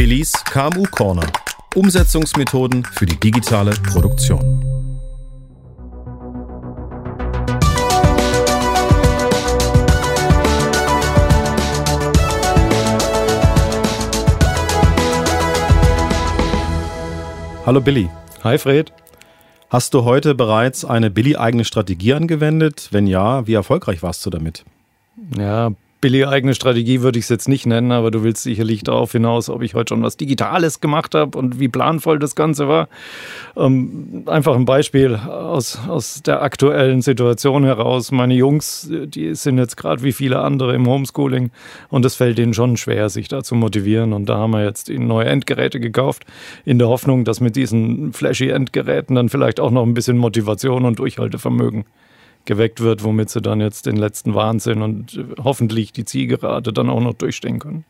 Billies KMU Corner. Umsetzungsmethoden für die digitale Produktion. Hallo Billy. Hi Fred. Hast du heute bereits eine Billy-eigene Strategie angewendet? Wenn ja, wie erfolgreich warst du damit? Ja, billige eigene Strategie würde ich es jetzt nicht nennen, aber du willst sicherlich darauf hinaus, ob ich heute schon was Digitales gemacht habe und wie planvoll das Ganze war. Ähm, einfach ein Beispiel aus, aus der aktuellen Situation heraus. Meine Jungs, die sind jetzt gerade wie viele andere im Homeschooling und es fällt ihnen schon schwer, sich da zu motivieren. Und da haben wir jetzt neue Endgeräte gekauft, in der Hoffnung, dass mit diesen flashy Endgeräten dann vielleicht auch noch ein bisschen Motivation und Durchhaltevermögen geweckt wird, womit sie dann jetzt den letzten Wahnsinn und äh, hoffentlich die Zielgerade dann auch noch durchstehen können.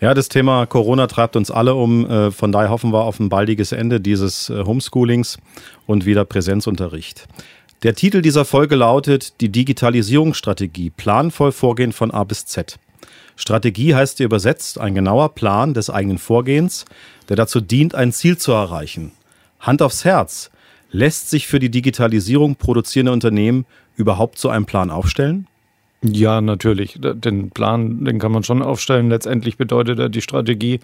Ja, das Thema Corona treibt uns alle um. Äh, von daher hoffen wir auf ein baldiges Ende dieses äh, Homeschoolings und wieder Präsenzunterricht. Der Titel dieser Folge lautet Die Digitalisierungsstrategie. Planvoll Vorgehen von A bis Z. Strategie heißt hier übersetzt ein genauer Plan des eigenen Vorgehens, der dazu dient, ein Ziel zu erreichen. Hand aufs Herz. Lässt sich für die Digitalisierung produzierende Unternehmen überhaupt so einen Plan aufstellen? Ja, natürlich. Den Plan, den kann man schon aufstellen. Letztendlich bedeutet er die Strategie,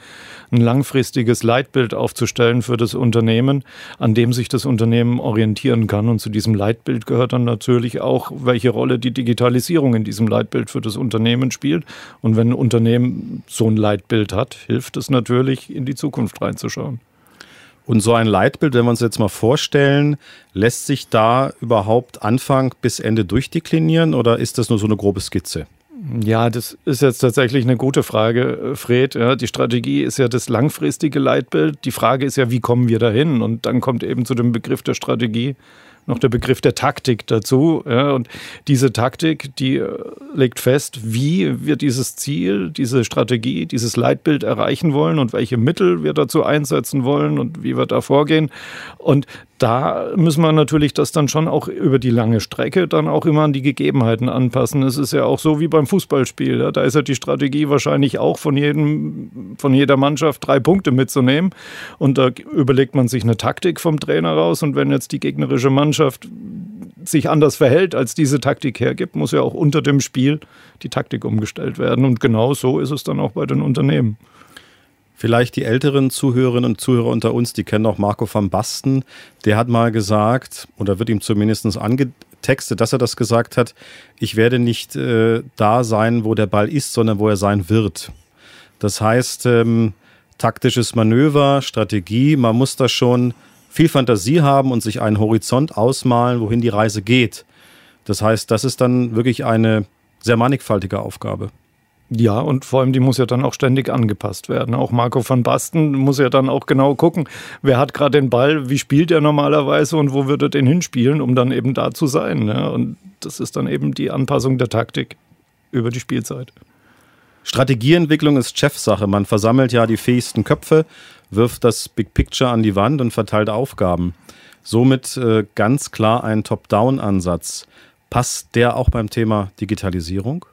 ein langfristiges Leitbild aufzustellen für das Unternehmen, an dem sich das Unternehmen orientieren kann. Und zu diesem Leitbild gehört dann natürlich auch, welche Rolle die Digitalisierung in diesem Leitbild für das Unternehmen spielt. Und wenn ein Unternehmen so ein Leitbild hat, hilft es natürlich, in die Zukunft reinzuschauen. Und so ein Leitbild, wenn wir uns jetzt mal vorstellen, lässt sich da überhaupt Anfang bis Ende durchdeklinieren oder ist das nur so eine grobe Skizze? Ja, das ist jetzt tatsächlich eine gute Frage, Fred. Ja, die Strategie ist ja das langfristige Leitbild. Die Frage ist ja, wie kommen wir dahin? Und dann kommt eben zu dem Begriff der Strategie noch der Begriff der Taktik dazu. Ja, und diese Taktik, die äh, legt fest, wie wir dieses Ziel, diese Strategie, dieses Leitbild erreichen wollen und welche Mittel wir dazu einsetzen wollen und wie wir da vorgehen. Und da müssen wir natürlich das dann schon auch über die lange Strecke dann auch immer an die Gegebenheiten anpassen. Es ist ja auch so wie beim Fußballspiel. Da ist ja die Strategie wahrscheinlich auch von jedem, von jeder Mannschaft drei Punkte mitzunehmen. Und da überlegt man sich eine Taktik vom Trainer raus. Und wenn jetzt die gegnerische Mannschaft sich anders verhält, als diese Taktik hergibt, muss ja auch unter dem Spiel die Taktik umgestellt werden. Und genau so ist es dann auch bei den Unternehmen. Vielleicht die älteren Zuhörerinnen und Zuhörer unter uns, die kennen auch Marco van Basten. Der hat mal gesagt, oder wird ihm zumindest angetextet, dass er das gesagt hat, ich werde nicht äh, da sein, wo der Ball ist, sondern wo er sein wird. Das heißt, ähm, taktisches Manöver, Strategie, man muss da schon viel Fantasie haben und sich einen Horizont ausmalen, wohin die Reise geht. Das heißt, das ist dann wirklich eine sehr mannigfaltige Aufgabe. Ja, und vor allem die muss ja dann auch ständig angepasst werden. Auch Marco van Basten muss ja dann auch genau gucken, wer hat gerade den Ball, wie spielt er normalerweise und wo würde er den hinspielen, um dann eben da zu sein. Ja? Und das ist dann eben die Anpassung der Taktik über die Spielzeit. Strategieentwicklung ist Chefsache. Man versammelt ja die fähigsten Köpfe, wirft das Big Picture an die Wand und verteilt Aufgaben. Somit äh, ganz klar ein Top-Down-Ansatz. Passt der auch beim Thema Digitalisierung?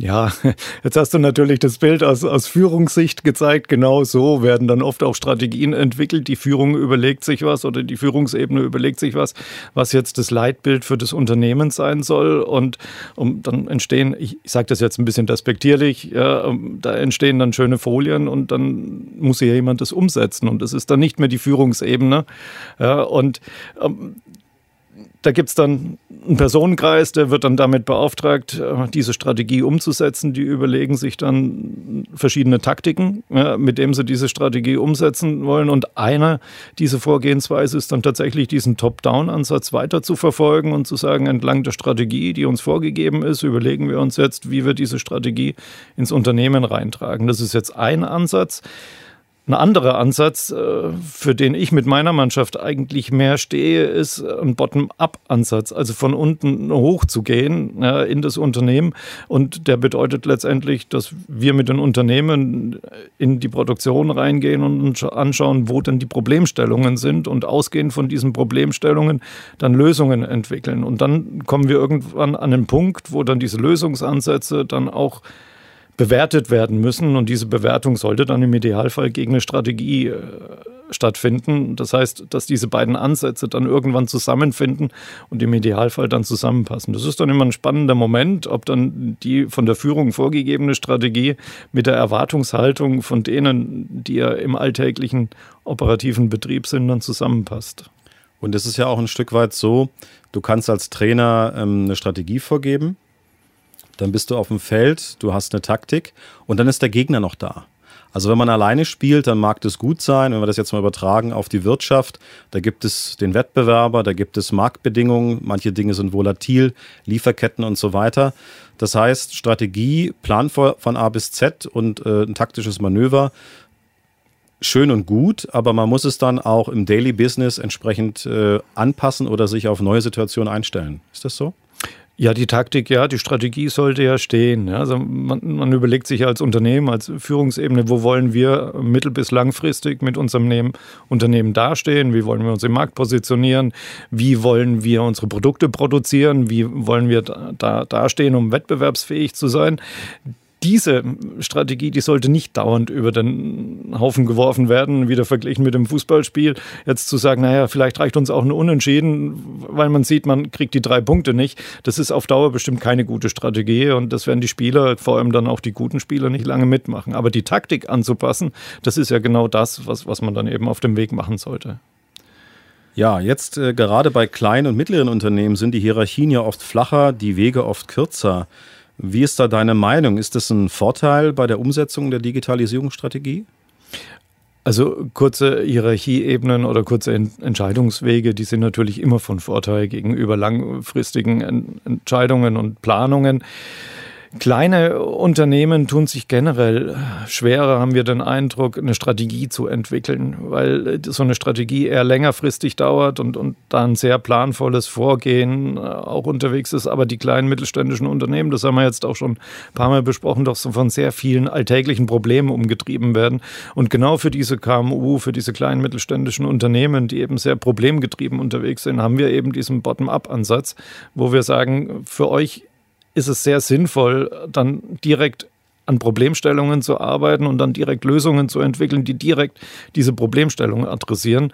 Ja, jetzt hast du natürlich das Bild aus, aus Führungssicht gezeigt. Genau so werden dann oft auch Strategien entwickelt. Die Führung überlegt sich was oder die Führungsebene überlegt sich was, was jetzt das Leitbild für das Unternehmen sein soll. Und um, dann entstehen, ich, sage das jetzt ein bisschen despektierlich, ja, da entstehen dann schöne Folien und dann muss hier jemand das umsetzen. Und das ist dann nicht mehr die Führungsebene. Ja, und ähm, da gibt es dann einen Personenkreis, der wird dann damit beauftragt, äh, diese Strategie umzusetzen. Die überlegen sich dann verschiedene Taktiken, mit denen sie diese Strategie umsetzen wollen. Und eine dieser Vorgehensweise ist dann tatsächlich diesen Top-Down-Ansatz weiter zu verfolgen und zu sagen, entlang der Strategie, die uns vorgegeben ist, überlegen wir uns jetzt, wie wir diese Strategie ins Unternehmen reintragen. Das ist jetzt ein Ansatz. Ein anderer Ansatz, äh, für den ich mit meiner Mannschaft eigentlich mehr stehe, ist ein Bottom-up-Ansatz, also von unten hoch zu gehen in das Unternehmen. Und der bedeutet letztendlich, dass wir mit den Unternehmen in die Produktion reingehen und anschauen, wo denn die Problemstellungen sind und ausgehend von diesen Problemstellungen dann Lösungen entwickeln. Und dann kommen wir irgendwann an den Punkt, wo dann diese Lösungsansätze dann auch bewertet werden müssen. Und diese Bewertung sollte dann im Idealfall gegen eine Strategie äh, stattfinden. Das heißt, dass diese beiden Ansätze dann irgendwann zusammenfinden und im Idealfall dann zusammenpassen. Das ist dann immer ein spannender Moment, ob dann die von der Führung vorgegebene Strategie mit der Erwartungshaltung von denen, die ja im alltäglichen operativen Betrieb sind, dann zusammenpasst. Und es ist ja auch ein Stück weit so, du kannst als Trainer ähm, eine Strategie vorgeben, dann bist du auf dem Feld, du hast eine Taktik und dann ist der Gegner noch da. Also wenn man alleine spielt, dann mag das gut sein. Wenn wir das jetzt mal übertragen auf die Wirtschaft, da gibt es den Wettbewerber, da gibt es Marktbedingungen, manche Dinge sind volatil, Lieferketten und so weiter. Das heißt, Strategie, Plan von A bis Z und äh, ein taktisches Manöver, schön und gut, aber man muss es dann auch im Daily Business entsprechend äh, anpassen oder sich auf neue Situationen einstellen. Ist das so? Ja, die Taktik, ja, die Strategie sollte ja stehen. Also man, man, überlegt sich als Unternehmen, als Führungsebene, wo wollen wir mittel- bis langfristig mit unserem Unternehmen dastehen, wie wollen wir uns im Markt positionieren, wie wollen wir unsere Produkte produzieren, wie wollen wir da dastehen, um wettbewerbsfähig zu sein diese Strategie, die sollte nicht dauernd über den Haufen geworfen werden, wieder verglichen mit dem Fußballspiel. Jetzt zu sagen, naja, vielleicht reicht uns auch ein Unentschieden, weil man sieht, man kriegt die drei Punkte nicht. Das ist auf Dauer bestimmt keine gute Strategie und das werden die Spieler, vor allem dann auch die guten Spieler, nicht lange mitmachen. Aber die Taktik anzupassen, das ist ja genau das, was, was man dann eben auf dem Weg machen sollte. Ja, jetzt äh, gerade bei kleinen und mittleren Unternehmen sind die Hierarchien ja oft flacher, die Wege oft kürzer. Wie ist da deine Meinung? Ist das ein Vorteil bei der Umsetzung der Digitalisierungsstrategie? Also kurze Hierarchieebenen oder kurze Entscheidungswege, die sind natürlich immer von Vorteil gegenüber langfristigen Entscheidungen und Planungen. Kleine Unternehmen tun sich generell schwerer, haben wir den Eindruck, eine Strategie zu entwickeln, weil so eine Strategie eher längerfristig dauert und, und da ein sehr planvolles Vorgehen äh, auch unterwegs ist. Aber die kleinen mittelständischen Unternehmen, das haben wir jetzt auch schon ein paar Mal besprochen, doch so von sehr vielen alltäglichen Problemen umgetrieben werden. Und genau für diese KMU, für diese kleinen mittelständischen Unternehmen, die eben sehr problemgetrieben unterwegs sind, haben wir eben diesen Bottom-up-Ansatz, wo wir sagen, für euch ist es sehr sinnvoll, dann direkt an Problemstellungen zu arbeiten und dann direkt Lösungen zu entwickeln, die direkt diese Problemstellungen adressieren.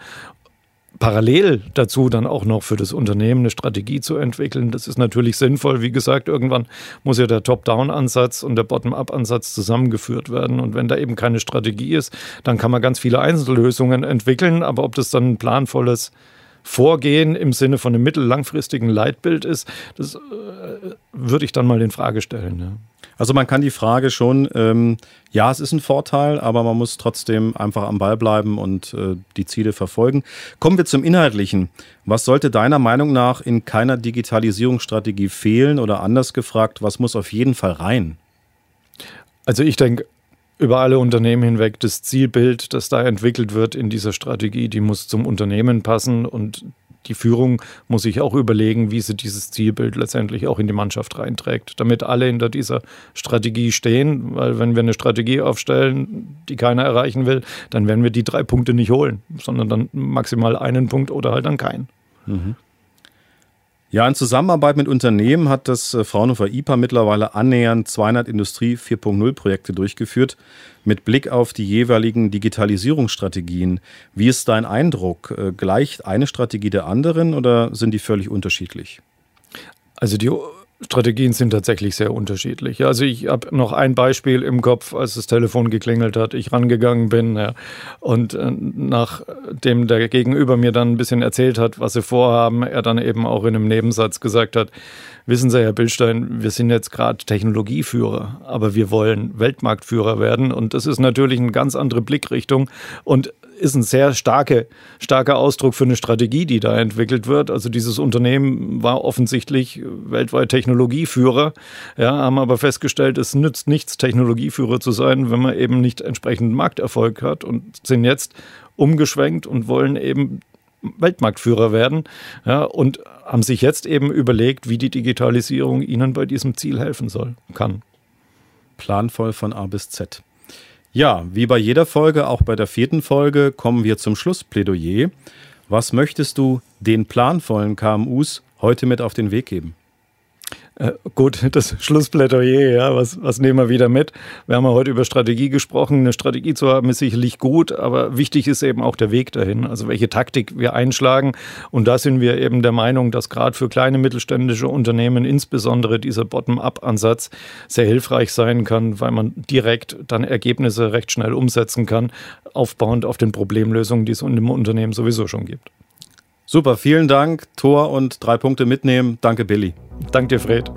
Parallel dazu dann auch noch für das Unternehmen eine Strategie zu entwickeln. Das ist natürlich sinnvoll. Wie gesagt, irgendwann muss ja der Top-Down-Ansatz und der Bottom-Up-Ansatz zusammengeführt werden. Und wenn da eben keine Strategie ist, dann kann man ganz viele Einzellösungen entwickeln. Aber ob das dann ein planvolles Vorgehen im Sinne von einem mittellangfristigen Leitbild ist, das äh, würde ich dann mal in Frage stellen. Ja. Also man kann die Frage schon, ähm, ja, es ist ein Vorteil, aber man muss trotzdem einfach am Ball bleiben und äh, die Ziele verfolgen. Kommen wir zum Inhaltlichen. Was sollte deiner Meinung nach in keiner Digitalisierungsstrategie fehlen oder anders gefragt, was muss auf jeden Fall rein? Also ich denke, über alle Unternehmen hinweg das Zielbild, das da entwickelt wird in dieser Strategie, die muss zum Unternehmen passen und die Führung muss sich auch überlegen, wie sie dieses Zielbild letztendlich auch in die Mannschaft reinträgt, damit alle hinter dieser Strategie stehen, weil wenn wir eine Strategie aufstellen, die keiner erreichen will, dann werden wir die drei Punkte nicht holen, sondern dann maximal einen Punkt oder halt dann keinen. Mhm. Ja, in Zusammenarbeit mit Unternehmen hat das äh, Fraunhofer IPA mittlerweile annähernd 200 Industrie 4.0 Projekte durchgeführt mit Blick auf die jeweiligen Digitalisierungsstrategien. Wie ist dein Eindruck? Äh, gleicht eine Strategie der anderen oder sind die völlig unterschiedlich? Also die Strategien sind tatsächlich sehr unterschiedlich. Also ich habe noch ein Beispiel im Kopf, als das Telefon geklingelt hat, ich rangegangen bin ja, und äh, nachdem der Gegenüber mir dann ein bisschen erzählt hat, was sie vorhaben, er dann eben auch in einem Nebensatz gesagt hat, wissen Sie, Herr Billstein, wir sind jetzt gerade Technologieführer, aber wir wollen Weltmarktführer werden und das ist natürlich eine ganz andere Blickrichtung und ist ein sehr starke, starker Ausdruck für eine Strategie, die da entwickelt wird. Also dieses Unternehmen war offensichtlich weltweit Technologieführer, ja, haben aber festgestellt, es nützt nichts, Technologieführer zu sein, wenn man eben nicht entsprechend Markterfolg hat und sind jetzt umgeschwenkt und wollen eben Weltmarktführer werden ja, und haben sich jetzt eben überlegt, wie die Digitalisierung ihnen bei diesem Ziel helfen soll, kann. Planvoll von A bis Z. Ja, wie bei jeder Folge, auch bei der vierten Folge, kommen wir zum Schlussplädoyer. Was möchtest du den planvollen KMUs heute mit auf den Weg geben? Äh, gut, das Schlussplädoyer, ja, was, was nehmen wir wieder mit? Wir haben ja heute über Strategie gesprochen. Eine Strategie zu haben ist sicherlich gut, aber wichtig ist eben auch der Weg dahin, also welche Taktik wir einschlagen. Und da sind wir eben der Meinung, dass gerade für kleine mittelständische Unternehmen insbesondere dieser Bottom-up-Ansatz sehr hilfreich sein kann, weil man direkt dann Ergebnisse recht schnell umsetzen kann, aufbauend auf den Problemlösungen, die es dem Unternehmen sowieso schon gibt. Super, vielen Dank. Tor und drei Punkte mitnehmen. Danke, Billy. Danke dir, Fred.